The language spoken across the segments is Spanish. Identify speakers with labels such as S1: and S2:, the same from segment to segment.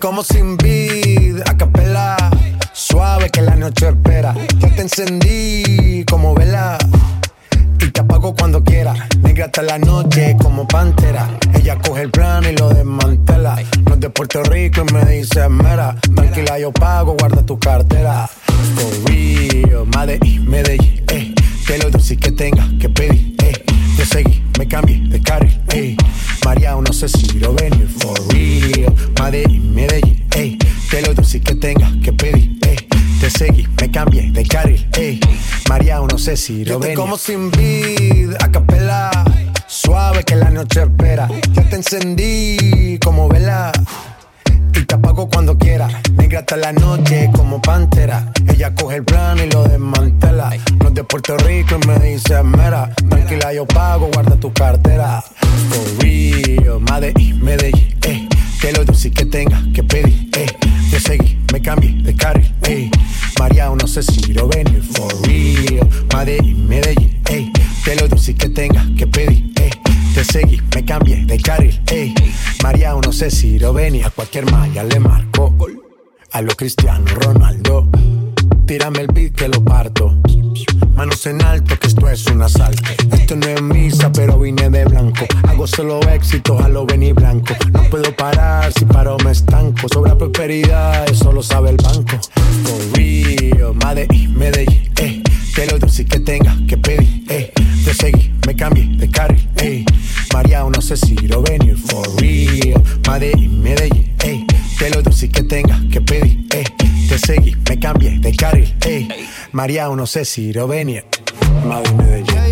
S1: Como sin vid, a capela. Suave que la noche espera. Ya te encendí como vela. Y te apago cuando quiera. Negra hasta la noche como pantera. Ella coge el plano y lo desmantela. No es de Puerto Rico y me dice mera. Tranquila, yo pago, guarda tu cartera. For real, Medellín, Medellín, eh. Que lo dulce que tenga que pedir, eh. Te seguí, me cambié de carril, eh. María, no sé si Dulce que tenga que pedir, eh. Te seguí, me cambié de carril, eh. María, no sé si lo venir. como sin vid, a capela. Suave que la noche espera. Ya te encendí como vela y te apago cuando quiera. Negra hasta la noche como pantera. Ella coge el plano y lo desmantela. No es de Puerto Rico y me dice mera. Tranquila, yo pago, guarda tu cartera. For real, Medellín, Medellín, eh. Que lo dulce que tenga que pedir, eh. Te seguí, me cambié de carril, eh. María, no sé si lo venir. For real, Medellín, Medellín, eh. Que lo dulce que tenga que pedir, eh. Te seguí, me cambié de carril, ey. María, no sé si lo venía. A cualquier malla le marco. A lo Cristiano Ronaldo. Tírame el beat que lo parto. Manos en alto, que esto es un asalto. Esto no es pero vine de blanco. Hago solo éxito, a lo venir blanco. No puedo parar, si paro me estanco. Sobra prosperidad, eso lo sabe el banco. For real, Medellín, Medellín, eh. Que lo dulce que tenga que pedir, eh. Te seguí, me cambié de carril, ey. María, no sé si lo venir, for real. Medellín, Medellín, ey. Que lo dulce que tenga que pedir, ey. Te seguí, me cambié de carril, ey. María, no sé si lo venir. Madrid, Medellín.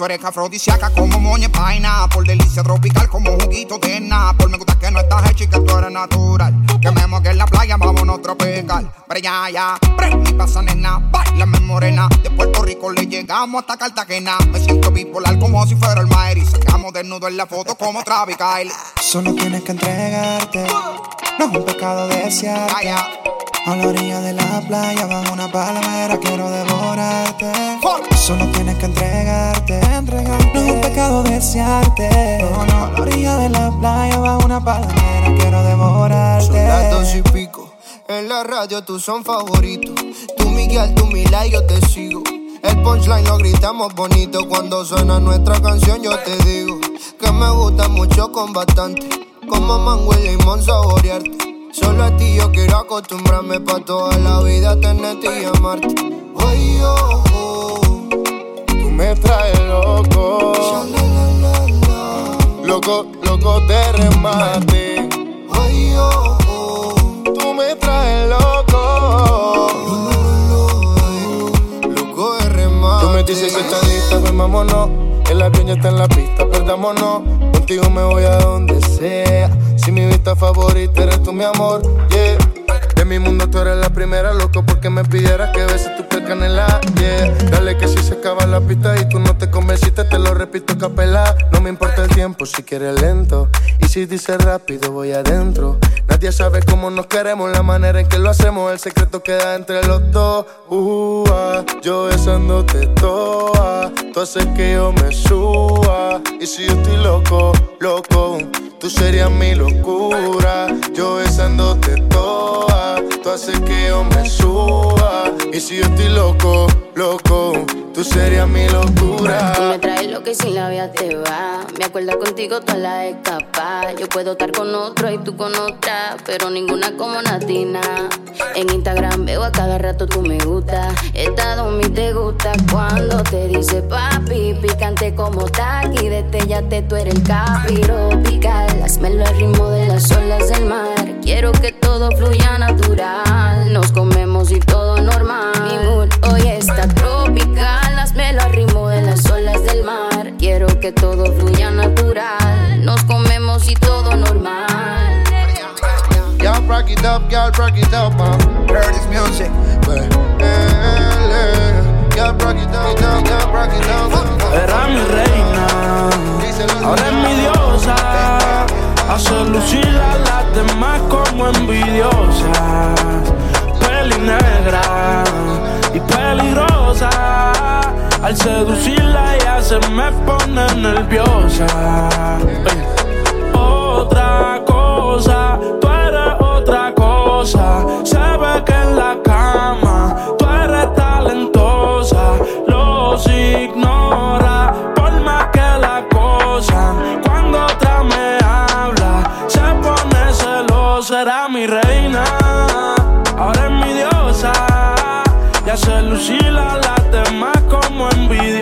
S2: Tú
S3: eres afrodisíaca como moña y paina. Por delicia tropical como juguito de Por me gusta que no estás hecha y que tú eres natural. Que me moque en la playa, vámonos tropical. Para allá, ya. Prende y pasa, nena. Bailame morena. De Puerto Rico le llegamos hasta Cartagena. Me siento bipolar como si fuera el Maer. Y sacamos desnudo en la foto como Travis Kyle. Solo tienes que entregarte. No es un pecado desearte.
S4: Vaya.
S3: A la orilla de la playa, bajo una palmera, quiero devorarte. Solo tienes que entregarte, entregarte. No es un pecado desearte. No, no. A la orilla de la playa, bajo una palmera, quiero devorarte.
S4: Son las dos y pico. En la radio tú son favoritos. Tú Miguel, tú Mila y yo te sigo. El punchline lo gritamos bonito. Cuando suena nuestra canción yo te digo. Que me gusta mucho con bastante. Como mango y limón saborearte. Solo a ti yo quiero acostumbrarme pa' toda la vida tenerte y amarte. Oh, oh.
S2: Me traes loco. Loco, loco de remate. Tú me traes loco.
S4: Loco de remate.
S2: Tú me dices que estás lista, pues. El avión ya está en la pista, perdámonos. Contigo me voy a donde sea. Si mi vista favorita eres tú, mi amor, yeah. De mi mundo tú eres la primera, loco, porque me pidieras que beses Dale que si se acaba la pista y tú no te convenciste, te lo repito capela. No me importa el tiempo si quieres lento. Y si dice rápido, voy adentro. Nadie sabe cómo nos queremos, la manera en que lo hacemos. El secreto queda entre los dos. Uh, ah, yo besándote toa. Tú haces que yo me suba. Y si yo estoy loco, loco, tú serías mi locura. Yo besándote toa. Tú haces que yo me suba. Y si yo estoy loco, loco, tú serías mi locura.
S5: Tú me traes lo que sin la vida te va. Me acuerdo contigo toda la escapa. Yo puedo estar con otro y tú con otra, pero ninguna como Natina. En Instagram veo a cada rato tú me gusta. Estado mi te gusta cuando te dice papi. Picante como taqui, te tú eres el capiro. Pical, hazmelo al ritmo de las olas del mar. Quiero que todo fluya natural. Que todo fluya natural. Nos comemos y todo normal.
S2: Y'all rock it up, y'all rock it up, man.
S3: Heard this music.
S2: Y'all rock it up, y'all rock it up.
S6: Era mi reina, ahora es mi diosa. Hace lucir a Al seducirla ella se me pone nerviosa. Otra cosa, tú eres otra cosa. Lucir a las demás como envidiosas.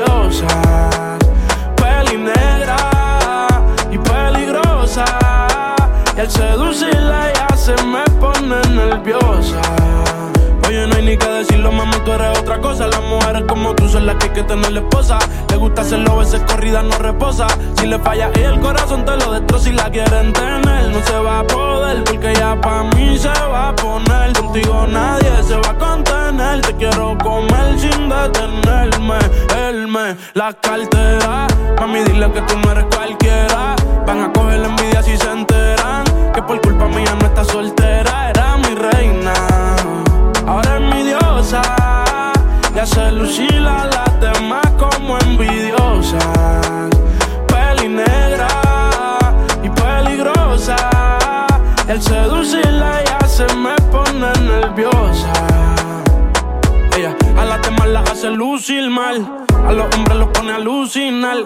S6: Mamá, tú eres otra cosa. Las mujeres como tú son las que hay que tener esposa. Le gusta hacerlo, veces corrida no reposa. Si le falla y el corazón te lo destroza. Si la quieren tener, no se va a poder. Porque ya pa' mí se va a poner. Contigo nadie se va a contener. Te quiero comer sin detenerme. Él me la cartera. Mami, dile que tú no eres cualquiera. Van a coger la envidia si se enteran. Que por culpa mía no está soltera. Envidiosas. Peli negra y peligrosa. El seducirla ya se me pone nerviosa. Ella a las demás las hace lucir mal. A los hombres los pone a alucinar.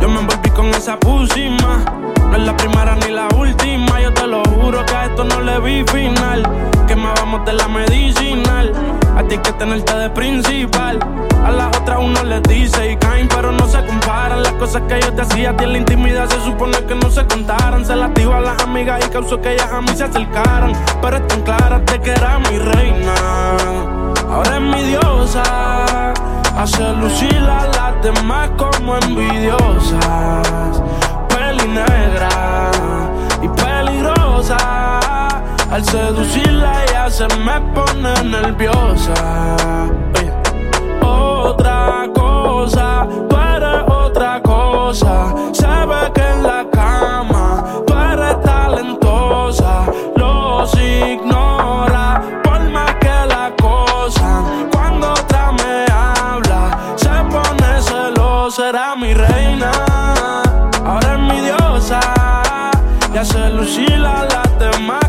S6: Yo me envolví con esa pusima. No es la primera ni la última. Yo te lo juro que a esto no le vi final. Quemábamos de la medicinal. A ti que tenerte de principal. A las otras uno les dice y caen, pero no se comparan. Las cosas que yo te hacía a ti en la intimidad se supone que no se contaran. Se las digo a las amigas y causó que ellas a mí se acercaran. Pero están claras de que era mi reina. Ahora es mi diosa. Hace lucir a las demás como envidiosas. Peli negra y peligrosa. Al seducirla ella se me pone nerviosa. Otra cosa, tú eres otra cosa. Se ve que en la cama tú eres talentosa. Los ignora por más que la cosa. Cuando otra me habla, se pone celosa. Era mi reina, ahora es mi diosa. Y hace lucir a las demás